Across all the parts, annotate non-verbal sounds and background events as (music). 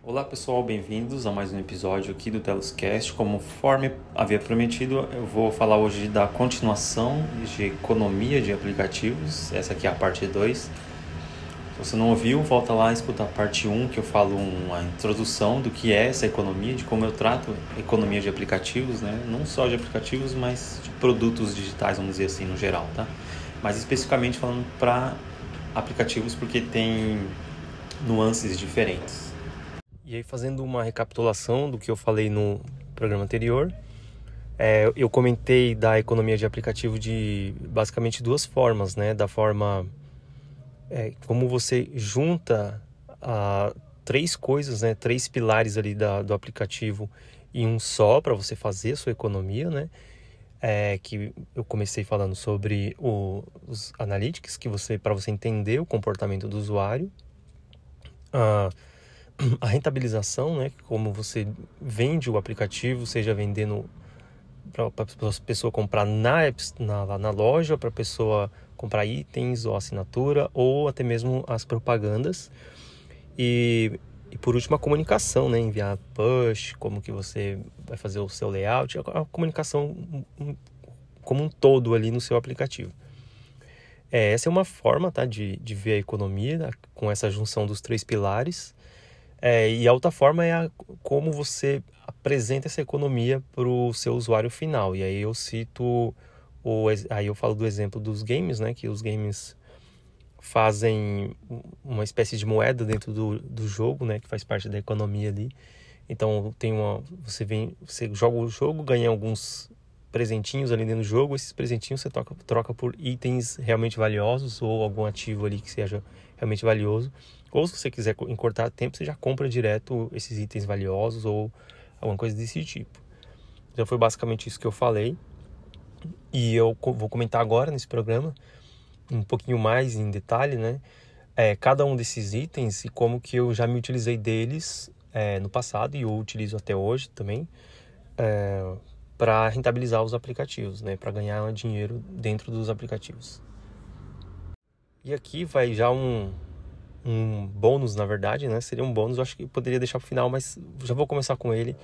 Olá pessoal, bem-vindos a mais um episódio aqui do Teloscast. Conforme havia prometido, eu vou falar hoje da continuação de economia de aplicativos. Essa aqui é a parte 2. Se você não ouviu, volta lá e escuta a parte 1, um, que eu falo uma introdução do que é essa economia, de como eu trato economia de aplicativos, né? Não só de aplicativos, mas de produtos digitais, vamos dizer assim, no geral, tá? Mas especificamente falando para aplicativos, porque tem nuances diferentes. E aí, fazendo uma recapitulação do que eu falei no programa anterior, é, eu comentei da economia de aplicativo de basicamente duas formas, né? Da forma é, como você junta a, três coisas, né? Três pilares ali da, do aplicativo em um só para você fazer sua economia, né? É, que eu comecei falando sobre o, os analytics, que você para você entender o comportamento do usuário. Ah, (clears throat) a rentabilização, né? Como você vende o aplicativo, seja vendendo para a pessoa comprar na, na, na loja, para a pessoa comprar itens ou assinatura, ou até mesmo as propagandas. E, e por último, a comunicação, né? Enviar push, como que você vai fazer o seu layout, a, a comunicação como um todo ali no seu aplicativo. É, essa é uma forma tá, de, de ver a economia né, com essa junção dos três pilares. É, e a outra forma é a, como você apresenta essa economia para o seu usuário final. E aí eu cito, o, aí eu falo do exemplo dos games, né? Que os games fazem uma espécie de moeda dentro do, do jogo, né? Que faz parte da economia ali. Então tem uma, você vem, você joga o jogo, ganha alguns presentinhos ali dentro do jogo. Esses presentinhos você troca, troca por itens realmente valiosos ou algum ativo ali que seja realmente valioso. Ou se você quiser encurtar tempo, você já compra direto esses itens valiosos ou alguma coisa desse tipo. Então foi basicamente isso que eu falei. E eu vou comentar agora nesse programa um pouquinho mais em detalhe, né? É, cada um desses itens e como que eu já me utilizei deles é, no passado e eu utilizo até hoje também é, para rentabilizar os aplicativos, né? Para ganhar dinheiro dentro dos aplicativos. E aqui vai já um, um bônus, na verdade, né? Seria um bônus, eu acho que poderia deixar pro final, mas já vou começar com ele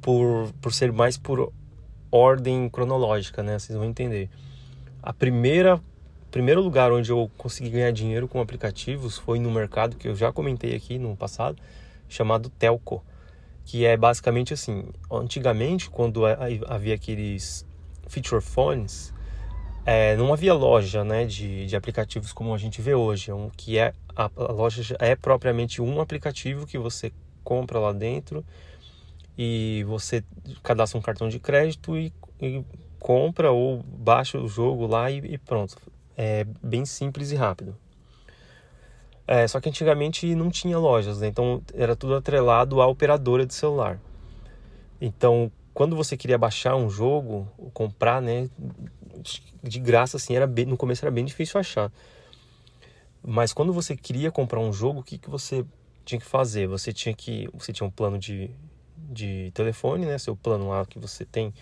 por, por ser mais por ordem cronológica, né? Vocês vão entender. A primeira primeiro lugar onde eu consegui ganhar dinheiro com aplicativos foi no mercado que eu já comentei aqui no passado, chamado Telco, que é basicamente assim, antigamente quando havia aqueles feature phones, é, não havia loja né, de, de aplicativos como a gente vê hoje, um, que é a, a loja é propriamente um aplicativo que você compra lá dentro e você cadastra um cartão de crédito e, e compra ou baixa o jogo lá e, e, pronto. É bem simples e rápido. É, só que antigamente não tinha lojas, né? então era tudo atrelado à operadora de celular. Então, quando você queria baixar um jogo, comprar, né, de graça assim, era bem, no começo era bem difícil achar. Mas quando você queria comprar um jogo, o que, que você tinha que fazer? Você tinha que. Você tinha um plano de, de telefone, né? Seu plano lá que você tem.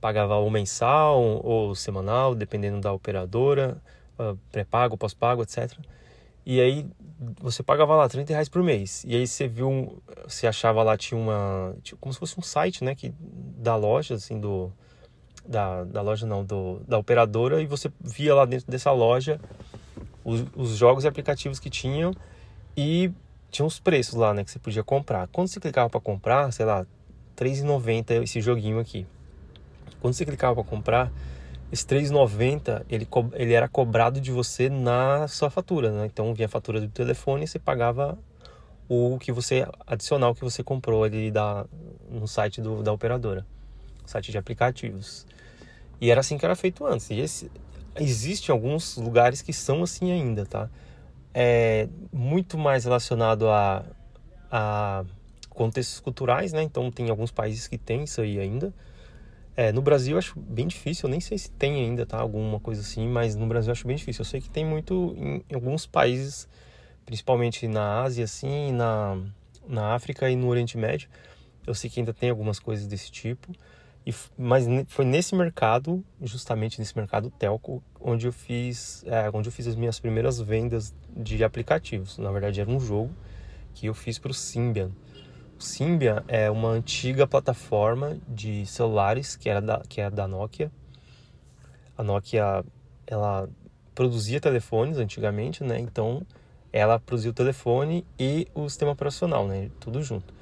Pagava ou mensal ou semanal, dependendo da operadora, uh, pré-pago, pós-pago, etc. E aí você pagava lá 30 reais por mês. E aí você viu, você achava lá, tinha uma. Como se fosse um site, né? Que, da loja, assim, do. Da, da loja não, do, da operadora, e você via lá dentro dessa loja os, os jogos e aplicativos que tinham e tinha os preços lá, né, que você podia comprar. Quando você clicava para comprar, sei lá, R$3,90 esse joguinho aqui. Quando você clicava para comprar, esse R$3,90 ele, ele era cobrado de você na sua fatura, né? Então vinha a fatura do telefone e você pagava o que você adicional que você comprou ali da, no site do, da operadora, site de aplicativos. E era assim que era feito antes. E esse, existem alguns lugares que são assim ainda, tá? É muito mais relacionado a, a contextos culturais, né? Então tem alguns países que tem isso aí ainda. É, no Brasil eu acho bem difícil, eu nem sei se tem ainda, tá? Alguma coisa assim, mas no Brasil eu acho bem difícil. Eu sei que tem muito em, alguns países, principalmente na Ásia, assim, na, na África e no Oriente Médio. Eu sei que ainda tem algumas coisas desse tipo. E, mas foi nesse mercado, justamente nesse mercado telco, onde eu fiz, é, onde eu fiz as minhas primeiras vendas de aplicativos. Na verdade, era um jogo que eu fiz para o Symbian. Symbian é uma antiga plataforma de celulares que era da, que era da Nokia. A Nokia ela produzia telefones antigamente, né? Então ela produzia o telefone e o sistema operacional, né? Tudo junto.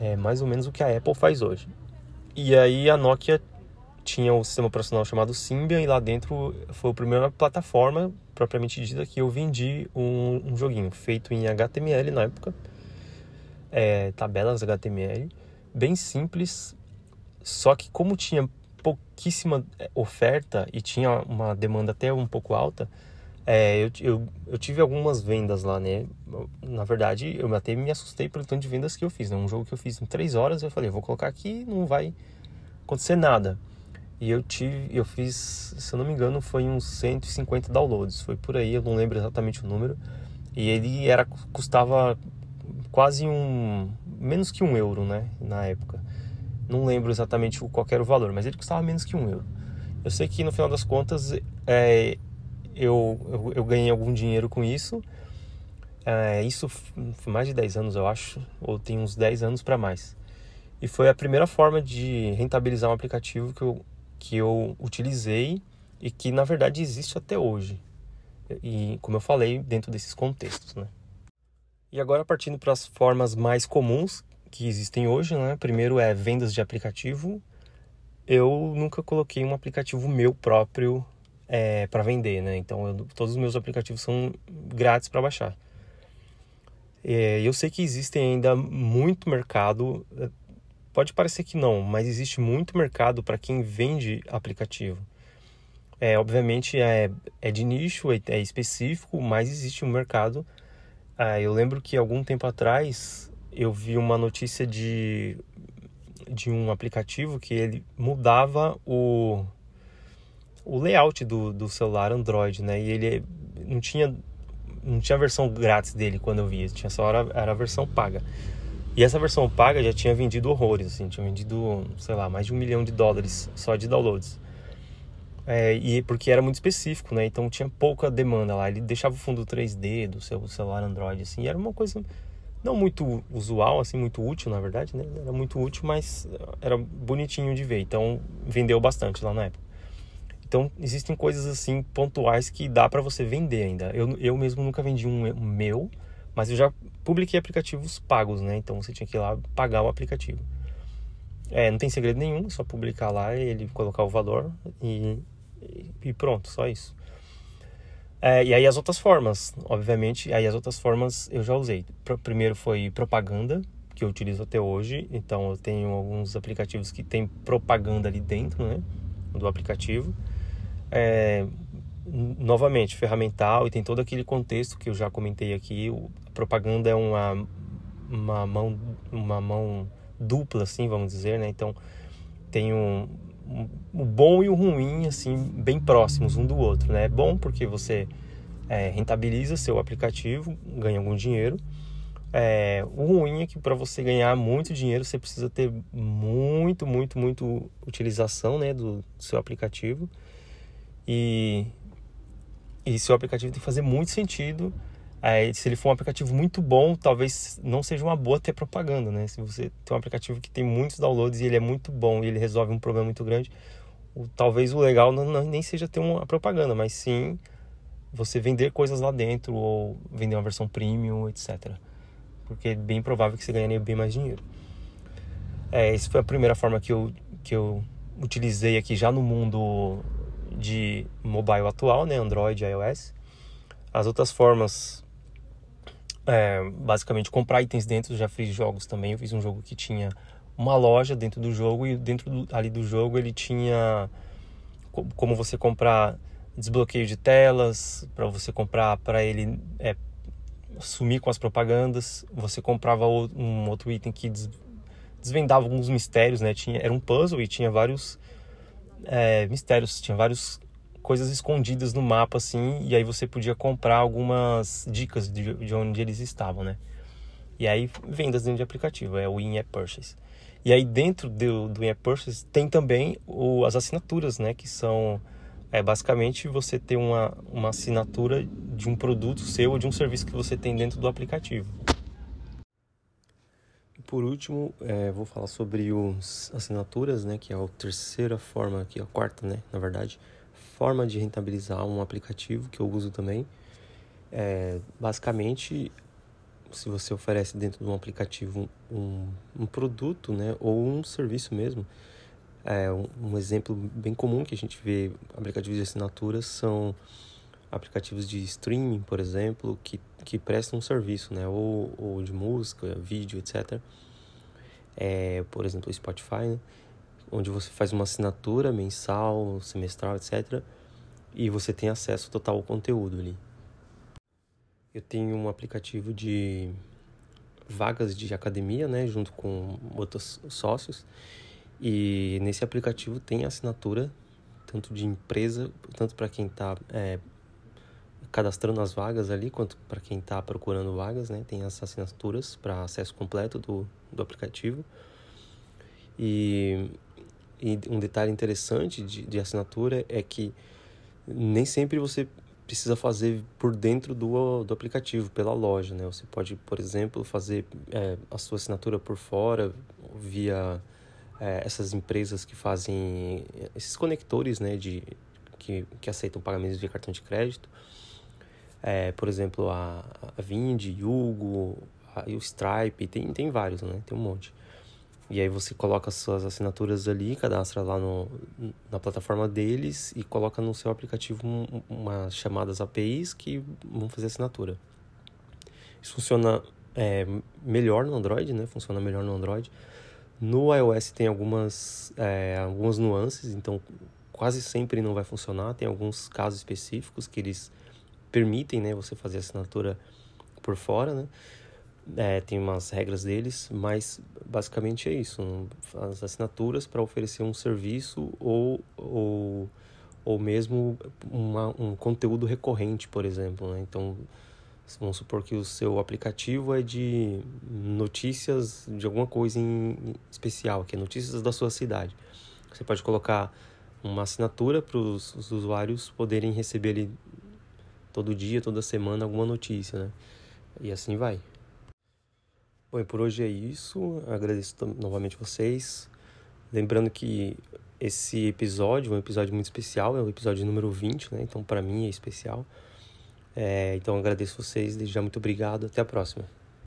É mais ou menos o que a Apple faz hoje. E aí a Nokia tinha o sistema operacional chamado Symbian e lá dentro foi a primeira plataforma propriamente dita que eu vendi um, um joguinho feito em HTML na época, é, tabelas HTML, bem simples, só que como tinha pouquíssima é, oferta e tinha uma demanda até um pouco alta, é, eu, eu, eu, tive algumas vendas lá, né? Na verdade, eu até me assustei pelo tanto de vendas que eu fiz, né? Um jogo que eu fiz em três horas, eu falei, vou colocar aqui não vai acontecer nada. E eu tive, eu fiz, se eu não me engano, foi uns 150 downloads, foi por aí, eu não lembro exatamente o número. E ele era custava quase um menos que um euro, né, na época. Não lembro exatamente qual era o valor, mas ele custava menos que um euro. Eu sei que no final das contas é, eu, eu, eu, ganhei algum dinheiro com isso. É, isso foi mais de 10 anos, eu acho, ou tem uns 10 anos para mais. E foi a primeira forma de rentabilizar um aplicativo que eu, que eu utilizei e que na verdade existe até hoje. E como eu falei, dentro desses contextos, né? E agora partindo para as formas mais comuns que existem hoje, né? Primeiro é vendas de aplicativo. Eu nunca coloquei um aplicativo meu próprio é, para vender, né? Então eu, todos os meus aplicativos são grátis para baixar. É, eu sei que existem ainda muito mercado. É, pode parecer que não, mas existe muito mercado para quem vende aplicativo. É, obviamente é, é de nicho, é, é específico, mas existe um mercado. Ah, eu lembro que algum tempo atrás eu vi uma notícia de, de um aplicativo que ele mudava o, o layout do, do celular Android, né? E ele não tinha não tinha a versão grátis dele quando eu vi, tinha só era, era a versão paga. E essa versão paga já tinha vendido horrores, assim, tinha vendido, sei lá, mais de um milhão de dólares só de downloads. É, e porque era muito específico, né? Então tinha pouca demanda lá. Ele deixava o fundo 3D do seu celular Android, assim, era uma coisa não muito usual, assim, muito útil, na verdade, né? Era muito útil, mas era bonitinho de ver. Então vendeu bastante lá na época. Então, existem coisas assim pontuais que dá para você vender ainda. Eu, eu mesmo nunca vendi um, meu, mas eu já publiquei aplicativos pagos, né? Então você tinha que ir lá pagar o aplicativo. É, não tem segredo nenhum, é só publicar lá e ele colocar o valor e, e pronto, só isso. É, e aí as outras formas, obviamente, aí as outras formas eu já usei. Primeiro foi propaganda, que eu utilizo até hoje. Então eu tenho alguns aplicativos que tem propaganda ali dentro, né, do aplicativo é, novamente, ferramental e tem todo aquele contexto que eu já comentei aqui. A propaganda é uma, uma, mão, uma mão dupla, assim, vamos dizer, né? Então, tem um, o bom e o ruim, assim, bem próximos um do outro, né? É bom porque você é, rentabiliza seu aplicativo, ganha algum dinheiro. É, o ruim é que para você ganhar muito dinheiro você precisa ter muito, muito, muito utilização né, do, do seu aplicativo. E, e seu aplicativo tem que fazer muito sentido. Aí, se ele for um aplicativo muito bom, talvez não seja uma boa ter propaganda, né? Se você tem um aplicativo que tem muitos downloads e ele é muito bom e ele resolve um problema muito grande, o, talvez o legal não, não, nem seja ter uma propaganda, mas sim você vender coisas lá dentro ou vender uma versão premium, etc. Porque é bem provável que você ganharia bem mais dinheiro. É, essa foi a primeira forma que eu, que eu utilizei aqui já no mundo de mobile atual, né, Android, iOS. As outras formas, é, basicamente comprar itens dentro, já fiz jogos também. Eu fiz um jogo que tinha uma loja dentro do jogo e dentro do, ali do jogo ele tinha como você comprar desbloqueio de telas, para você comprar para ele é, sumir com as propagandas. Você comprava um outro item que desvendava alguns mistérios, né? Tinha, era um puzzle e tinha vários é, mistérios, tinha várias coisas escondidas no mapa assim, e aí você podia comprar algumas dicas de, de onde eles estavam, né? E aí vendas dentro de aplicativo, é o in-app purchase. E aí dentro do, do in-app purchase tem também o, as assinaturas, né? Que são é basicamente você ter uma, uma assinatura de um produto seu ou de um serviço que você tem dentro do aplicativo. por último, é, vou falar sobre os assinaturas, né, que é a terceira forma, que é a quarta, né, na verdade, forma de rentabilizar um aplicativo que eu uso também. É, basicamente, se você oferece dentro de um aplicativo um, um produto, né, ou um serviço mesmo, é, um, um, exemplo bem comum que a gente vê aplicativos de assinatura são aplicativos de streaming, por exemplo, que, que prestam um serviço, né, ou, ou de música, vídeo, etc. É, por exemplo, o Spotify, né, onde você faz uma assinatura mensal, semestral, etc. E você tem acesso total ao conteúdo ali. Eu tenho um aplicativo de vagas de academia, né, junto com outros sócios. E nesse aplicativo tem assinatura tanto de empresa, tanto para quem está é, cadastrando as vagas ali, quanto para quem está procurando vagas, né? Tem as assinaturas para acesso completo do, do aplicativo. E, e um detalhe interessante de, de assinatura é que nem sempre você precisa fazer por dentro do, do aplicativo, pela loja, né? Você pode, por exemplo, fazer é, a sua assinatura por fora, via é, essas empresas que fazem esses conectores, né? De, que, que aceitam pagamentos via cartão de crédito. É, por exemplo, a, a Vind, Yugo, a, o Stripe, tem, tem vários, né? Tem um monte. E aí você coloca suas assinaturas ali, cadastra lá no, na plataforma deles e coloca no seu aplicativo um, umas chamadas APIs que vão fazer assinatura. Isso funciona é, melhor no Android, né? Funciona melhor no Android. No iOS tem algumas, é, algumas nuances, então quase sempre não vai funcionar. Tem alguns casos específicos que eles permitem né, você fazer assinatura por fora, né? É, tem umas regras deles, mas basicamente é isso. As assinaturas para oferecer um serviço ou, ou, ou mesmo uma, um conteúdo recorrente, por exemplo. Né? Então, vamos supor que o seu aplicativo é de notícias de alguma coisa em especial, que é notícias da sua cidade. Você pode colocar uma assinatura para os usuários poderem receber ali todo dia, toda semana alguma notícia, né? E assim vai. Bom, e por hoje é isso. Agradeço novamente vocês. Lembrando que esse episódio é um episódio muito especial, é o episódio número 20, né? Então, para mim é especial. É, então, agradeço vocês. Já, muito obrigado. Até a próxima.